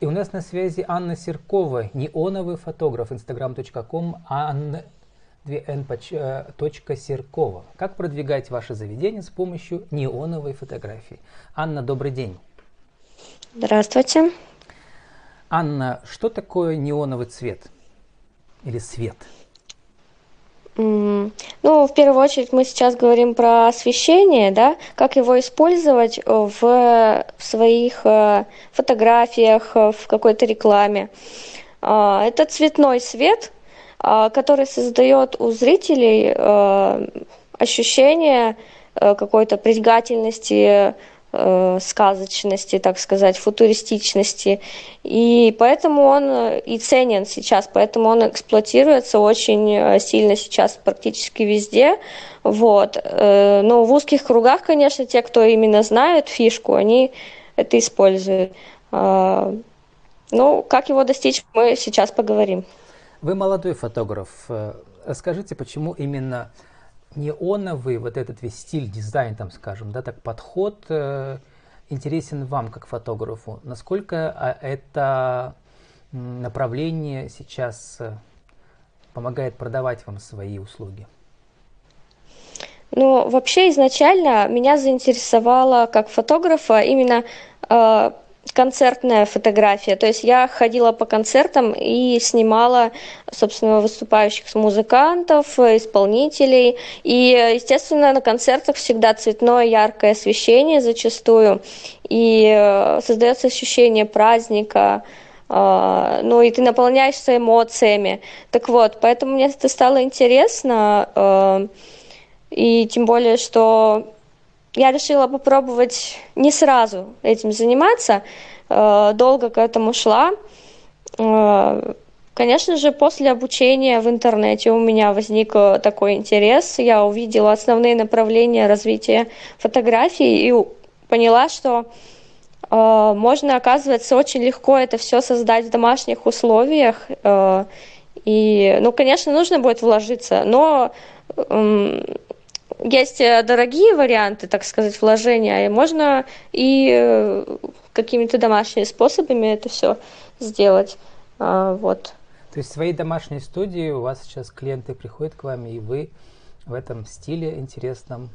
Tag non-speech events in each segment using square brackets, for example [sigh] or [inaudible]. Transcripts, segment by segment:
И у нас на связи Анна Серкова, неоновый фотограф, instagram.com, Анна 2n. Серкова. Как продвигать ваше заведение с помощью неоновой фотографии? Анна, добрый день. Здравствуйте. Анна, что такое неоновый цвет или свет? Ну, в первую очередь мы сейчас говорим про освещение, да, как его использовать в своих э, фотографиях, в какой-то рекламе. А, это цветной свет, а, который создает у зрителей э, ощущение э, какой-то притягательности, э, сказочности, так сказать, футуристичности. И поэтому он и ценен сейчас, поэтому он эксплуатируется очень сильно сейчас практически везде. Вот. Но в узких кругах, конечно, те, кто именно знают фишку, они это используют. А, ну, как его достичь, мы сейчас поговорим. Вы молодой фотограф. Э, скажите, почему именно неоновый, вот этот весь стиль, дизайн, там, скажем, да, так подход э, интересен вам как фотографу? Насколько а, это направление сейчас э, помогает продавать вам свои услуги? Ну, вообще изначально меня заинтересовало как фотографа именно э, концертная фотография. То есть я ходила по концертам и снимала, собственно, выступающих музыкантов, исполнителей. И, естественно, на концертах всегда цветное, яркое освещение зачастую. И э, создается ощущение праздника, э, ну и ты наполняешься эмоциями. Так вот, поэтому мне это стало интересно. Э, и тем более, что я решила попробовать не сразу этим заниматься, э, долго к этому шла. Э, конечно же, после обучения в интернете у меня возник э, такой интерес. Я увидела основные направления развития фотографии и поняла, что можно, оказывается, очень легко это все создать в домашних условиях. И, ну, конечно, нужно будет вложиться, но есть э, дорогие варианты, так сказать, вложения, и можно и э, какими-то домашними способами это все сделать. А, вот. То есть в своей домашней студии у вас сейчас клиенты приходят к вам, и вы в этом стиле интересном,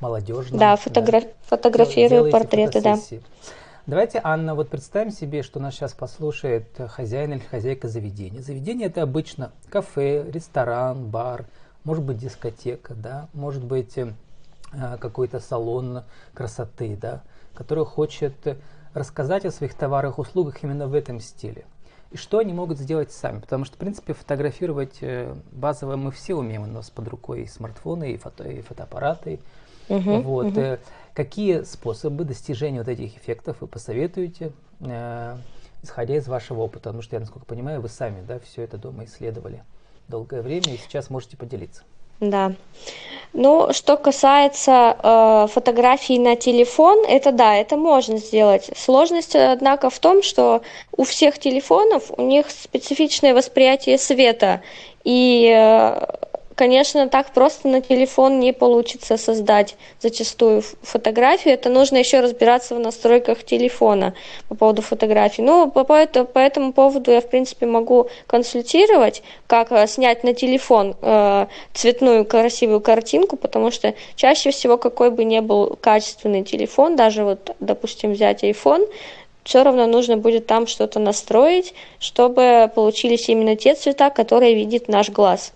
молодежном. Да, фотограф... да, фотографирую портреты, да. Давайте, Анна, вот представим себе, что нас сейчас послушает хозяин или хозяйка заведения. Заведение это обычно кафе, ресторан, бар – может быть дискотека, да, может быть э, какой-то салон красоты, да, который хочет рассказать о своих товарах, услугах именно в этом стиле. И что они могут сделать сами? Потому что, в принципе, фотографировать э, базово мы все умеем. У нас под рукой и смартфоны, и, фото, и фотоаппараты. Uh-huh, вот. Uh-huh. Какие способы достижения вот этих эффектов вы посоветуете, исходя из вашего опыта? Потому что, я, насколько понимаю, вы сами да, все это дома исследовали долгое время, и сейчас можете поделиться. Да. Ну, что касается э, фотографий на телефон, это да, это можно сделать. Сложность, однако, в том, что у всех телефонов у них специфичное восприятие света, и э, конечно, так просто на телефон не получится создать зачастую фотографию. Это нужно еще разбираться в настройках телефона по поводу фотографий. Ну, по, по, по этому поводу я, в принципе, могу консультировать, как э, снять на телефон э, цветную красивую картинку, потому что чаще всего, какой бы ни был качественный телефон, даже вот, допустим, взять iPhone, все равно нужно будет там что-то настроить, чтобы получились именно те цвета, которые видит наш глаз.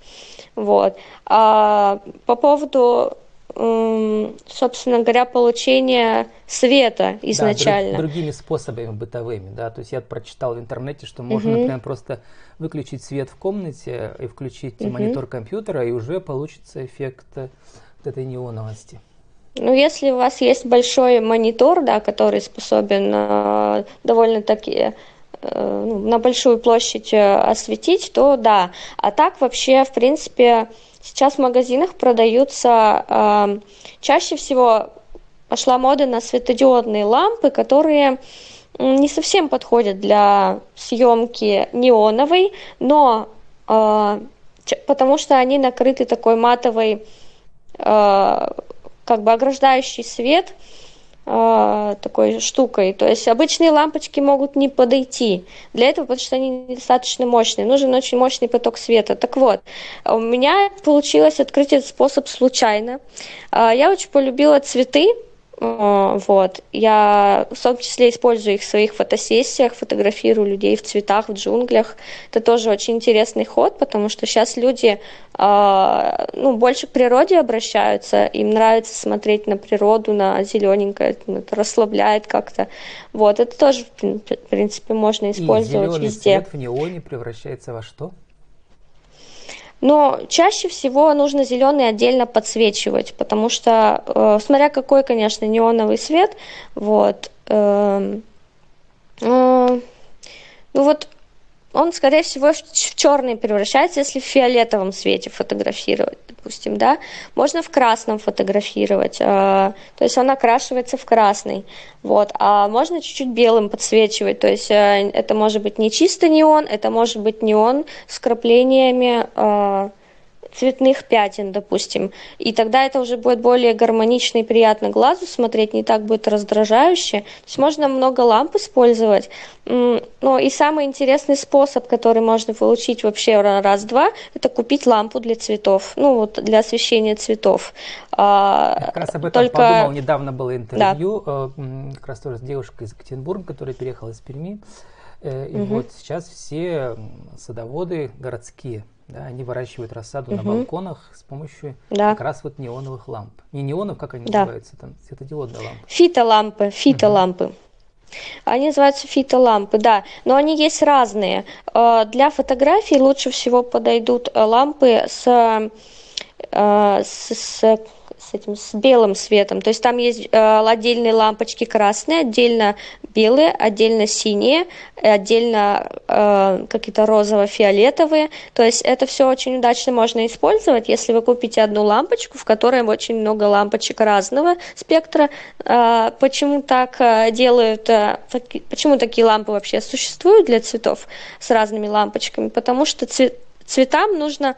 Вот. А по поводу собственно говоря, получения света изначально. Да, друг, другими способами бытовыми, да, то есть я прочитал в интернете, что можно, угу. например, просто выключить свет в комнате и включить угу. монитор компьютера, и уже получится эффект вот этой неоновости. Ну, если у вас есть большой монитор, да, который способен э, довольно-таки на большую площадь э, осветить, то да. А так вообще, в принципе, сейчас в магазинах продаются э, чаще всего пошла мода на светодиодные лампы, которые не совсем подходят для съемки неоновой, но э, потому что они накрыты такой матовой, э, как бы ограждающий свет, э, такой штукой. То есть обычные лампочки могут не подойти для этого, потому что они недостаточно мощные. Нужен очень мощный поток света. Так вот, у меня получилось открыть этот способ случайно. Э, я очень полюбила цветы, вот. Я в том числе использую их в своих фотосессиях, фотографирую людей в цветах, в джунглях. Это тоже очень интересный ход, потому что сейчас люди э, ну, больше к природе обращаются, им нравится смотреть на природу, на зелененькое, это расслабляет как-то. Вот, это тоже, в принципе, можно использовать И везде. цвет в неоне превращается во что? Но чаще всего нужно зеленый отдельно подсвечивать, потому что, э, смотря какой, конечно, неоновый свет, вот, э, э, ну вот он, скорее всего, в черный превращается, если в фиолетовом свете фотографировать, допустим, да. Можно в красном фотографировать, э, то есть он окрашивается в красный, вот. А можно чуть-чуть белым подсвечивать, то есть э, это может быть не чисто неон, это может быть неон с краплениями э, цветных пятен, допустим. И тогда это уже будет более гармонично и приятно глазу смотреть, не так будет раздражающе. То есть можно много ламп использовать. Ну и самый интересный способ, который можно получить вообще раз-два, это купить лампу для цветов, ну вот для освещения цветов. А, Я как раз об этом Только... подумал, недавно было интервью, да. Э, как раз тоже с девушкой из Екатеринбурга, которая переехала из Перми. Э, и угу. вот сейчас все садоводы городские, да, они выращивают рассаду угу. на балконах с помощью да. как раз вот неоновых ламп. Не неонов, как они да. называются, там светодиодные лампы. Фитолампы, фитолампы. Угу. Они называются фитолампы, да, но они есть разные. Э, для фотографий лучше всего подойдут э, лампы с, с, с с этим с белым светом. То есть там есть э, отдельные лампочки красные, отдельно белые, отдельно синие, отдельно э, какие-то розово-фиолетовые. То есть это все очень удачно можно использовать, если вы купите одну лампочку, в которой очень много лампочек разного спектра. Э, почему так э, делают, э, почему такие лампы вообще существуют для цветов с разными лампочками? Потому что цвет цветам нужно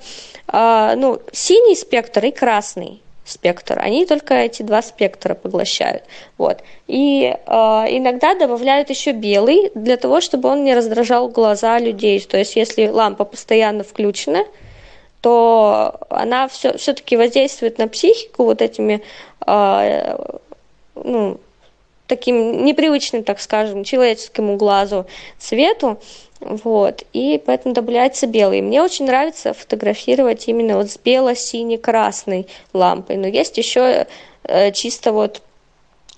э, ну, синий спектр и красный спектр. Они только эти два спектра поглощают. Вот. И э, иногда добавляют еще белый для того, чтобы он не раздражал глаза людей. То есть если лампа постоянно включена, то она все, все-таки воздействует на психику вот этими э, ну, таким непривычным, так скажем, человеческому глазу цвету. Вот, и поэтому добавляется белый. Мне очень нравится фотографировать именно вот с бело-сине-красной лампой. Но есть еще э, чисто вот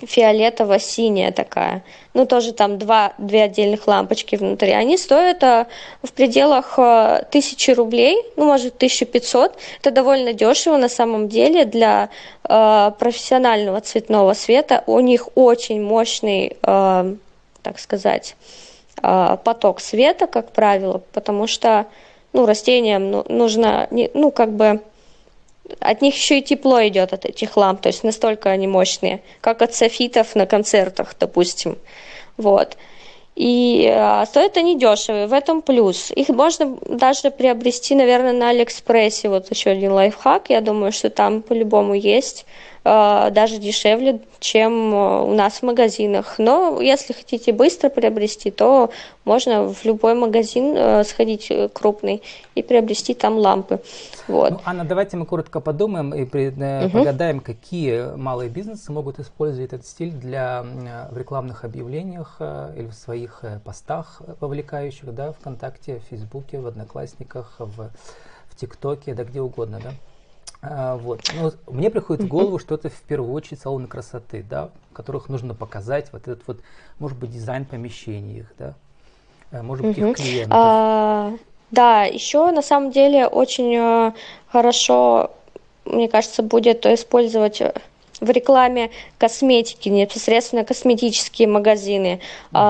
фиолетово-синяя такая. Ну, тоже там два, две отдельных лампочки внутри. Они стоят а, в пределах а, рублей, ну, может, 1500. Это довольно дешево на самом деле для а, профессионального цветного света. У них очень мощный, а, так сказать, а, поток света, как правило, потому что ну, растениям ну, нужно, ну, как бы, от них еще и тепло идет от этих ламп, то есть настолько они мощные, как от софитов на концертах, допустим. Вот. И а, стоят они дешевые, в этом плюс. Их можно даже приобрести, наверное, на Алиэкспрессе. Вот еще один лайфхак, я думаю, что там по-любому есть. Э, даже дешевле, чем э, у нас в магазинах. Но если хотите быстро приобрести, то можно в любой магазин э, сходить крупный и приобрести там лампы. Вот. Ну, Анна, давайте мы коротко подумаем и угу. погадаем, какие малые бизнесы могут использовать этот стиль для в рекламных объявлениях или в своих постах вовлекающих, да, ВКонтакте, в Фейсбуке, в Одноклассниках, в, в ТикТоке, да где угодно, да? А, вот. Ну, мне приходит в голову, что это в первую очередь салоны красоты, да, в которых нужно показать вот этот вот, может быть, дизайн помещений их, да, э, может быть, их клиентов. А, да, еще на самом деле очень э, хорошо, мне кажется, будет использовать в рекламе косметики, непосредственно косметические магазины. Угу.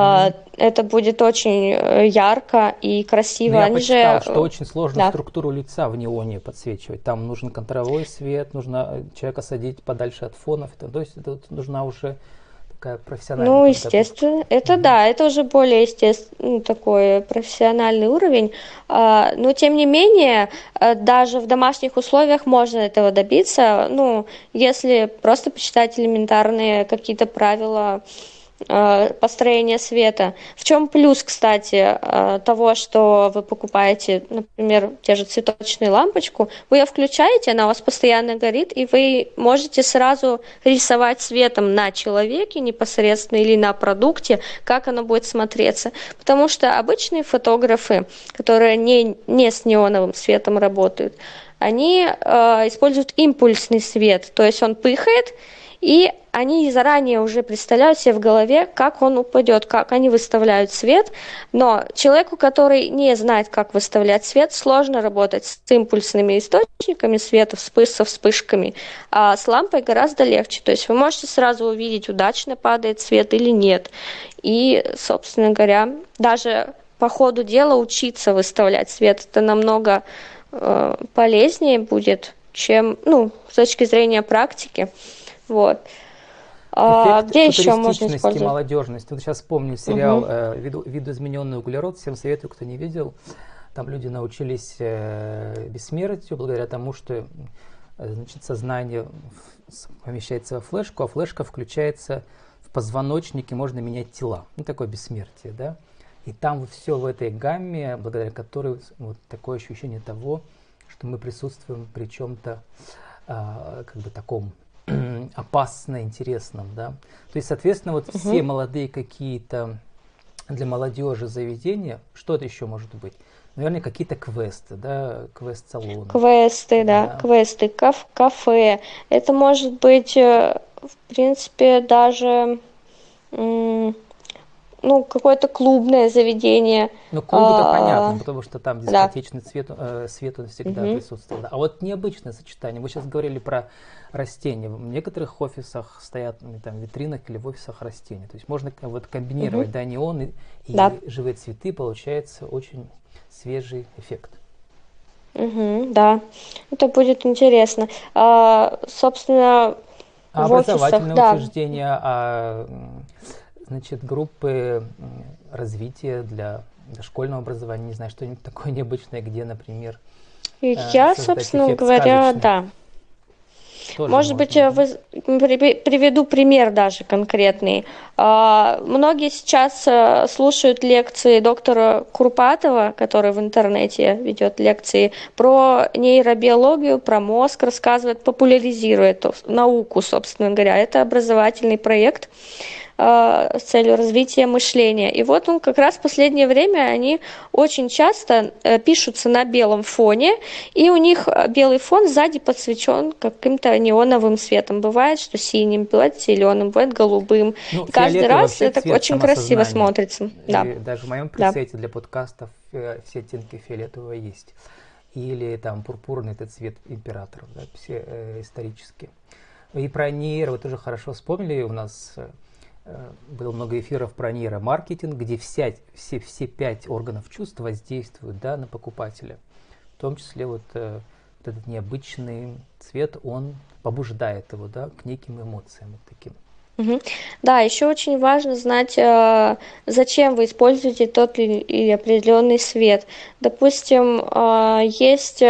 Это будет очень э, ярко и красиво. Но я Они почитал, же... что очень сложно да. структуру лица в неоне подсвечивать. Там нужен контровой свет, нужно человека садить подальше от фонов. То есть тут нужна уже такая профессиональная Ну, естественно, это mm-hmm. да, это уже более естественно, ну, такой профессиональный уровень. А, но, тем не менее, э, даже в домашних условиях можно этого добиться, ну, если просто почитать элементарные какие-то правила, Э, построения света. В чем плюс, кстати, э, того, что вы покупаете, например, те же цветочную лампочку, вы ее включаете, она у вас постоянно горит, и вы можете сразу рисовать светом на человеке непосредственно или на продукте, как оно будет смотреться. Потому что обычные фотографы, которые не, не с неоновым светом работают, они э, используют импульсный свет, то есть он пыхает, и они заранее уже представляют себе в голове, как он упадет, как они выставляют свет, но человеку, который не знает, как выставлять свет, сложно работать с импульсными источниками света, со вспышками, а с лампой гораздо легче. То есть вы можете сразу увидеть, удачно падает свет или нет. И, собственно говоря, даже по ходу дела учиться выставлять свет, это намного э, полезнее будет, чем, ну, с точки зрения практики. Вот. А, где еще можно использовать? молодежности. Вот сейчас вспомнил сериал угу. э, Виду, «Видоизмененный углерод». Всем советую, кто не видел. Там люди научились э, бессмертию благодаря тому, что э, значит, сознание помещается во флешку, а флешка включается в позвоночнике, можно менять тела. Ну, такое бессмертие, да. И там все в этой гамме, благодаря которой вот такое ощущение того, что мы присутствуем при чем-то э, как бы таком [clears throat] опасно интересном, да. То есть, соответственно, вот угу. все молодые какие-то для молодежи заведения, что это еще может быть? Наверное, какие-то квесты, да, квест-салоны. Квесты, да, да. квесты, каф кафе. Это может быть, э, в принципе, даже ну, какое-то клубное заведение. Ну, клуб это а, понятно, потому что там дискотечный да. цвет, э, свет он всегда угу. присутствовал. А вот необычное сочетание. Вы сейчас говорили про растения. В некоторых офисах стоят ну, там, в витринах или в офисах растения. То есть можно вот комбинировать угу. да, неон и, и да. живые цветы, получается очень свежий эффект. Угу, да, это будет интересно. А, собственно, а в образовательные офисах, учреждения, да. а значит, группы развития для дошкольного образования, не знаю, что-нибудь такое необычное, где, например, Я, собственно говоря, сказочный. да. Тоже Может быть, вы, приведу пример даже конкретный. А, многие сейчас э, слушают лекции доктора Курпатова, который в интернете ведет лекции про нейробиологию, про мозг, рассказывает, популяризирует науку, собственно говоря. Это образовательный проект э, с целью развития мышления. И вот он как раз в последнее время они очень часто э, пишутся на белом фоне, и у них э, белый фон сзади подсвечен каким-то неоновым светом. Бывает, что синим, бывает зеленым, бывает голубым. Ну, каждый раз это очень красиво смотрится. Да. даже в моем пресете да. для подкастов э, все оттенки фиолетового есть. Или там пурпурный этот цвет императоров, да, все э, исторические. И про нейро вы тоже хорошо вспомнили. У нас э, Э, было много эфиров про нейромаркетинг, где вся, все, все пять органов чувств воздействуют да, на покупателя. В том числе вот, э, вот этот необычный цвет, он побуждает его да, к неким эмоциям вот таким. Угу. Да, еще очень важно знать, э, зачем вы используете тот или определенный свет. Допустим, есть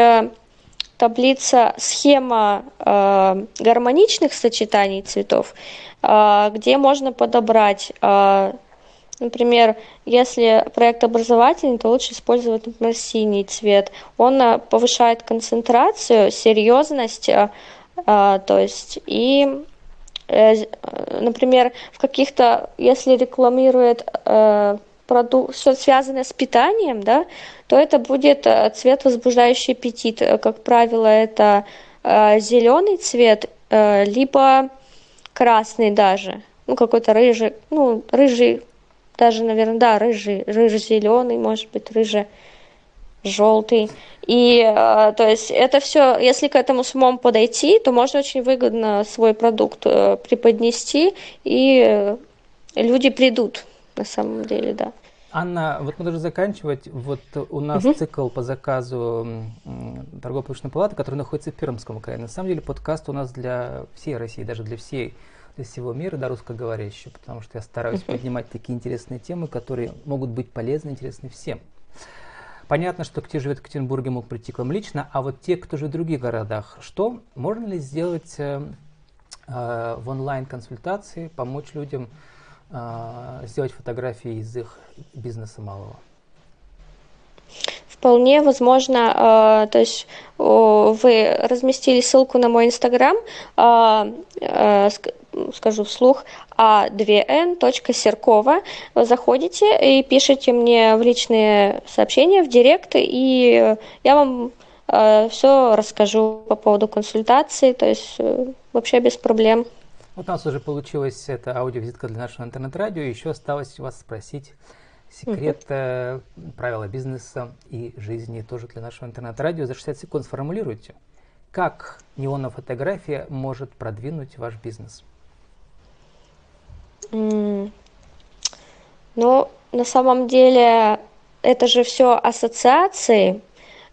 таблица, схема гармоничных сочетаний цветов, а, где можно подобрать а, Например, если проект образовательный, то лучше использовать, например, синий цвет. Он а, повышает концентрацию, серьезность, то есть и, э, например, в каких-то, если рекламирует э, продукт, что связано с питанием, да, то это будет э, цвет, возбуждающий аппетит. Как правило, это зеленый цвет, либо красный даже, ну какой-то рыжий, ну рыжий, даже, наверное, да, рыжий, рыжий-зеленый, может быть, рыжий желтый. И э, то есть это все, если к этому с умом подойти, то можно очень выгодно свой продукт э, преподнести, и э, люди придут на самом деле, да. Анна, вот мы должны заканчивать. Вот у нас угу. цикл по заказу торгово-промышленной палаты, который находится в Пермском крае. На самом деле подкаст у нас для всей России, даже для всей из всего мира, да, русскоговорящего, потому что я стараюсь поднимать такие интересные темы, которые могут быть полезны, интересны всем. Понятно, что кто живет в Екатеринбурге, мог прийти к вам лично, а вот те, кто живет в других городах, что можно ли сделать э, э, в онлайн-консультации, помочь людям сделать фотографии из их бизнеса малого? Вполне возможно, э, то есть вы разместили ссылку на мой инстаграм, э, скажу вслух, a2n.серкова. Вы заходите и пишите мне в личные сообщения, в директ, и я вам все расскажу по поводу консультации, то есть э, вообще без проблем. Вот у нас уже получилась эта аудиовизитка для нашего интернет-радио. Еще осталось вас спросить секрет э, правила бизнеса и жизни тоже для нашего интернет-радио. За 60 секунд сформулируйте, как неоновая фотография может продвинуть ваш бизнес. Mm. Ну, на самом деле, это же все ассоциации.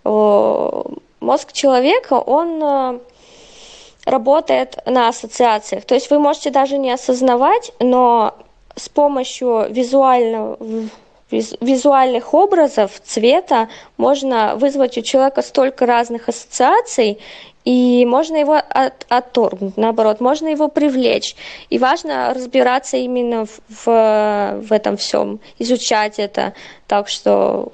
Мозг человека, он э, работает на ассоциациях. То есть вы можете даже не осознавать, но с помощью визуального визуальных образов, цвета можно вызвать у человека столько разных ассоциаций, и можно его от, отторгнуть, наоборот, можно его привлечь. И важно разбираться именно в, в, в этом всем, изучать это. Так что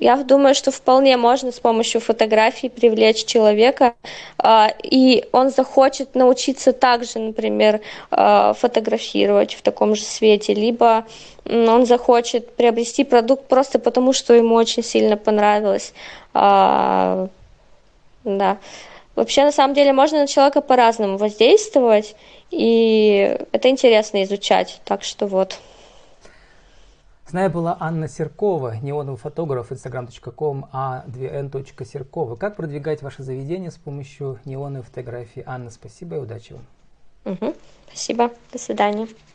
я думаю, что вполне можно с помощью фотографий привлечь человека, а, и он захочет научиться также, например, а, фотографировать в таком же свете, либо он захочет приобрести продукт просто потому, что ему очень сильно понравилось. А, да. Вообще, на самом деле, можно на человека по-разному воздействовать, и это интересно изучать. Так что вот. С нами была Анна Серкова, неоновый фотограф, instagram.com, a2n.серкова. Как продвигать ваше заведение с помощью неоновой фотографии? Анна, спасибо и удачи вам. Угу, спасибо, до свидания.